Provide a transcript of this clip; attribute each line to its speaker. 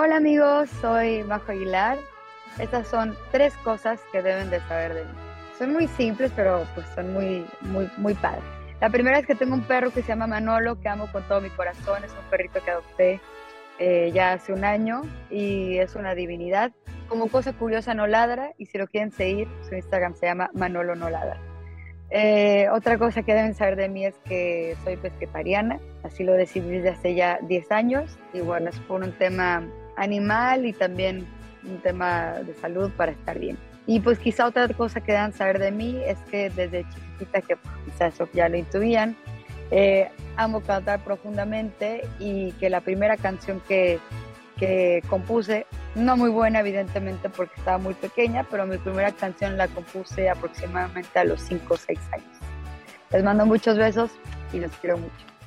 Speaker 1: Hola amigos, soy Majo Aguilar. Estas son tres cosas que deben de saber de mí. Son muy simples, pero pues son muy, muy, muy padres. La primera es que tengo un perro que se llama Manolo, que amo con todo mi corazón. Es un perrito que adopté eh, ya hace un año y es una divinidad. Como cosa curiosa, no ladra y si lo quieren seguir, su Instagram se llama Manolo No Ladra. Eh, otra cosa que deben saber de mí es que soy pesquetariana, así lo decidí desde hace ya 10 años y bueno, es por un tema animal y también un tema de salud para estar bien. Y pues quizá otra cosa que deben saber de mí es que desde chiquitita, que quizás eso ya lo intuían, eh, amo cantar profundamente y que la primera canción que, que compuse, no muy buena evidentemente porque estaba muy pequeña, pero mi primera canción la compuse aproximadamente a los 5 o 6 años. Les mando muchos besos y los quiero mucho.